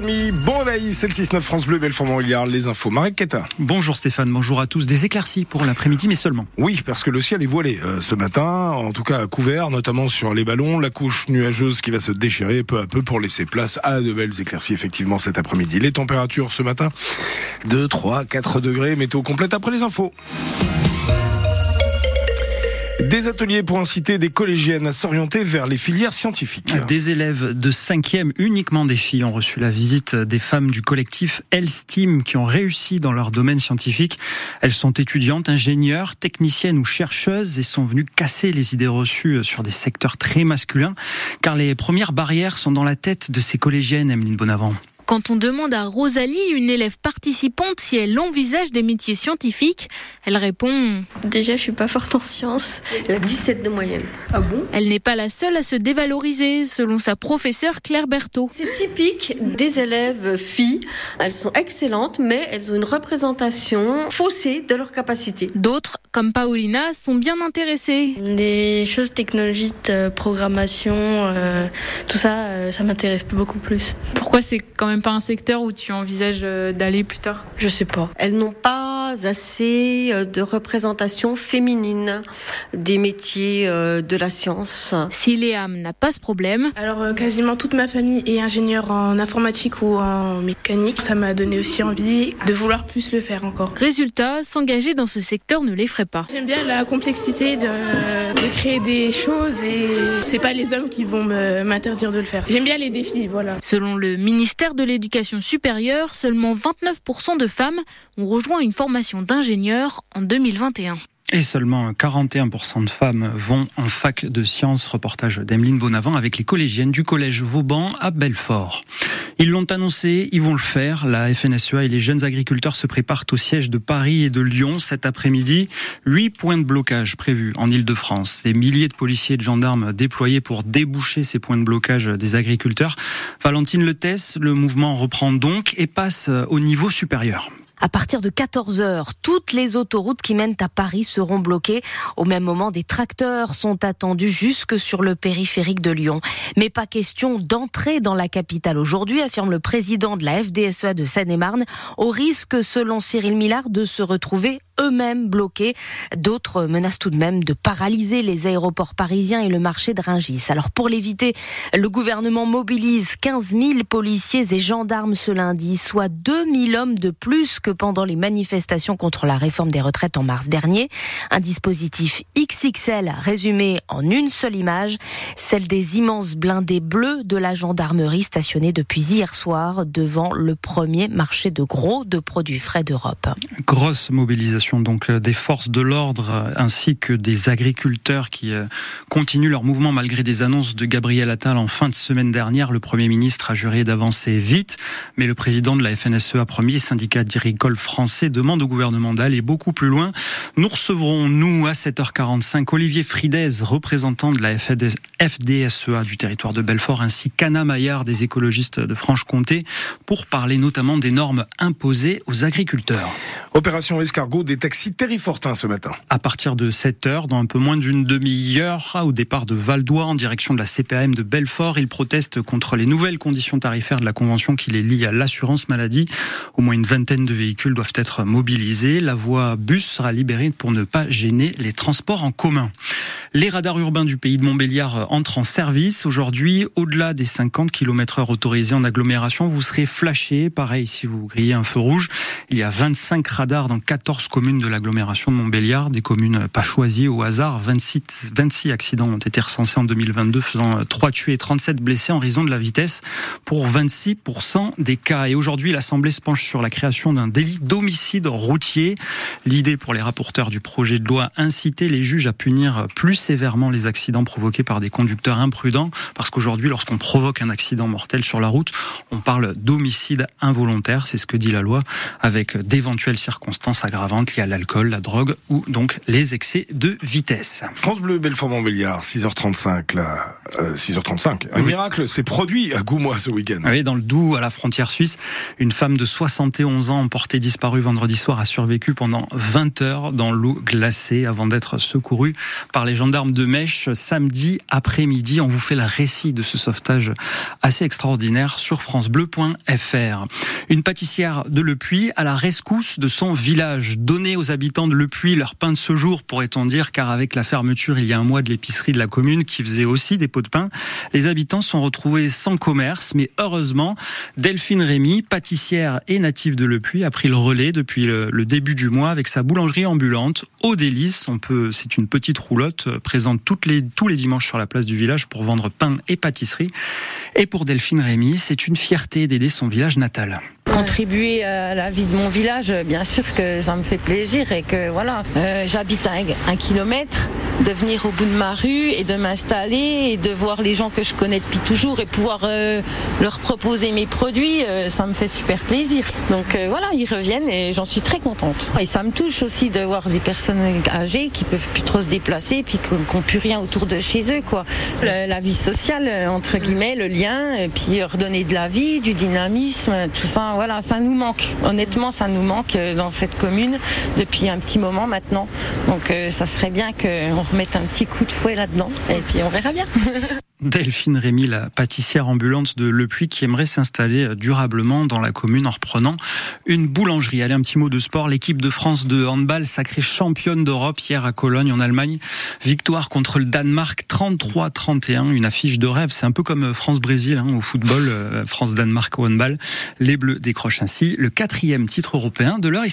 6h30, bon réveil, c'est le 6-9 France Bleu, Belfort-Montbéliard, les infos. Marek Keta. Bonjour Stéphane, bonjour à tous. Des éclaircies pour l'après-midi, mais seulement. Oui, parce que le ciel est voilé euh, ce matin, en tout cas couvert, notamment sur les ballons, la couche nuageuse qui va se déchirer peu à peu pour laisser place à de belles éclaircies, effectivement, cet après-midi. Les températures ce matin, 2, 3, 4 degrés, météo complète après les infos. Des ateliers pour inciter des collégiennes à s'orienter vers les filières scientifiques. Des élèves de 5e, uniquement des filles, ont reçu la visite des femmes du collectif Elsteam qui ont réussi dans leur domaine scientifique. Elles sont étudiantes, ingénieures, techniciennes ou chercheuses et sont venues casser les idées reçues sur des secteurs très masculins car les premières barrières sont dans la tête de ces collégiennes, Emeline Bonavent. Quand on demande à Rosalie, une élève participante, si elle envisage des métiers scientifiques, elle répond Déjà, je suis pas forte en sciences. Elle a 17 de moyenne. Ah bon? Elle n'est pas la seule à se dévaloriser, selon sa professeure Claire Berthaud. C'est typique des élèves filles. Elles sont excellentes, mais elles ont une représentation faussée de leurs capacités. D'autres, comme Paulina, sont bien intéressées. Les choses technologiques, euh, programmation, euh, tout ça, euh, ça m'intéresse beaucoup plus. Pourquoi c'est quand même pas un secteur où tu envisages euh, d'aller plus tard? Je sais pas. Elles n'ont pas assez euh, de représentation féminine des métiers euh, de la science. Si Léam n'a pas ce problème. Alors quasiment toute ma famille est ingénieure en informatique ou en mécanique. Ça m'a donné aussi envie de vouloir plus le faire encore. Résultat, s'engager dans ce secteur ne l'effraie pas. J'aime bien la complexité de, de, créer des choses et c'est pas les hommes qui vont m'interdire de le faire. J'aime bien les défis, voilà. Selon le ministère de l'éducation supérieure, seulement 29% de femmes ont rejoint une formation d'ingénieur en 2021. Et seulement 41% de femmes vont en fac de sciences. Reportage d'Emeline Bonavent avec les collégiennes du collège Vauban à Belfort. Ils l'ont annoncé, ils vont le faire. La FNSEA et les jeunes agriculteurs se préparent au siège de Paris et de Lyon cet après-midi. Huit points de blocage prévus en Ile-de-France. Des milliers de policiers et de gendarmes déployés pour déboucher ces points de blocage des agriculteurs. Valentine Letès, le mouvement reprend donc et passe au niveau supérieur. À partir de 14 heures, toutes les autoroutes qui mènent à Paris seront bloquées. Au même moment, des tracteurs sont attendus jusque sur le périphérique de Lyon. Mais pas question d'entrer dans la capitale aujourd'hui, affirme le président de la FDSEA de Seine-et-Marne, au risque, selon Cyril Millard, de se retrouver eux-mêmes bloqués. D'autres menacent tout de même de paralyser les aéroports parisiens et le marché de Ringis. Alors pour l'éviter, le gouvernement mobilise 15 000 policiers et gendarmes ce lundi, soit 2 000 hommes de plus que pendant les manifestations contre la réforme des retraites en mars dernier. Un dispositif XXL résumé en une seule image, celle des immenses blindés bleus de la gendarmerie stationnés depuis hier soir devant le premier marché de gros de produits frais d'Europe. Grosse mobilisation donc des forces de l'ordre ainsi que des agriculteurs qui continuent leur mouvement malgré des annonces de Gabriel Attal en fin de semaine dernière. Le Premier ministre a juré d'avancer vite, mais le président de la FNSEA, premier syndicat français, demande au gouvernement d'aller beaucoup plus loin. Nous recevrons, nous, à 7h45, Olivier Fridez, représentant de la FDSEA du territoire de Belfort, ainsi qu'Anna Maillard des écologistes de Franche-Comté, pour parler notamment des normes imposées aux agriculteurs. Opération escargot des taxis terrifortins ce matin. À partir de 7 heures, dans un peu moins d'une demi-heure, au départ de Valdois, en direction de la CPAM de Belfort, ils protestent contre les nouvelles conditions tarifaires de la convention qui les lie à l'assurance maladie. Au moins une vingtaine de véhicules doivent être mobilisés. La voie bus sera libérée pour ne pas gêner les transports en commun. Les radars urbains du pays de Montbéliard entrent en service. Aujourd'hui, au-delà des 50 km heure autorisés en agglomération, vous serez flashé. Pareil, si vous grillez un feu rouge. Il y a 25 radars dans 14 communes de l'agglomération de Montbéliard, des communes pas choisies au hasard. 26, 26 accidents ont été recensés en 2022, faisant 3 tués et 37 blessés en raison de la vitesse pour 26% des cas. Et aujourd'hui, l'Assemblée se penche sur la création d'un délit d'homicide routier. L'idée pour les rapporteurs du projet de loi, inciter les juges à punir plus sévèrement les accidents provoqués par des conducteurs imprudents, parce qu'aujourd'hui, lorsqu'on provoque un accident mortel sur la route, on parle d'homicide involontaire, c'est ce que dit la loi, avec d'éventuelles circonstances aggravantes liées à l'alcool, la drogue ou donc les excès de vitesse. France Bleu, Belfort-Montbéliard, 6h35, là, euh, 6h35. Un oui. miracle s'est produit à Goumois ce week-end. Oui, dans le Doubs, à la frontière suisse, une femme de 71 ans portée disparue vendredi soir a survécu pendant 20 heures dans l'eau glacée avant d'être secourue par les gendarmes gendarmes de Mèche samedi après-midi. On vous fait le récit de ce sauvetage assez extraordinaire sur francebleu.fr. Une pâtissière de Le Puy à la rescousse de son village. Donner aux habitants de Le Puy leur pain de ce jour, pourrait-on dire, car avec la fermeture il y a un mois de l'épicerie de la commune qui faisait aussi des pots de pain, les habitants sont retrouvés sans commerce, mais heureusement, Delphine Rémy, pâtissière et native de Le Puy, a pris le relais depuis le, début du mois avec sa boulangerie ambulante au délice. C'est une petite roulotte présente les, tous les dimanches sur la place du village pour vendre pain et pâtisserie. Et pour Delphine Rémy, c'est une fierté d'aider son village natal contribuer à la vie de mon village, bien sûr que ça me fait plaisir et que voilà, euh, j'habite à un, kilomètre, de venir au bout de ma rue et de m'installer et de voir les gens que je connais depuis toujours et pouvoir euh, leur proposer mes produits, euh, ça me fait super plaisir. Donc voilà, ils reviennent et j'en suis très contente. Et ça me touche aussi de voir des personnes âgées qui peuvent plus trop se déplacer puis qui n'ont plus rien autour de chez eux quoi. la vie sociale entre guillemets, le lien, et puis redonner de la vie, du dynamisme, tout ça voilà, ça nous manque. Honnêtement, ça nous manque euh, dans cette commune depuis un petit moment maintenant. Donc euh, ça serait bien qu'on remette un petit coup de fouet là-dedans et puis on verra bien. Delphine Rémy, la pâtissière ambulante de Le Puy, qui aimerait s'installer euh, durablement dans la commune en reprenant une boulangerie. Allez, un petit mot de sport. L'équipe de France de handball sacrée championne d'Europe hier à Cologne, en Allemagne. Victoire contre le Danemark 33-31. Une affiche de rêve. C'est un peu comme France-Brésil hein, au football, France-Danemark au handball. Les Bleus décrochent ainsi le quatrième titre européen de leur histoire.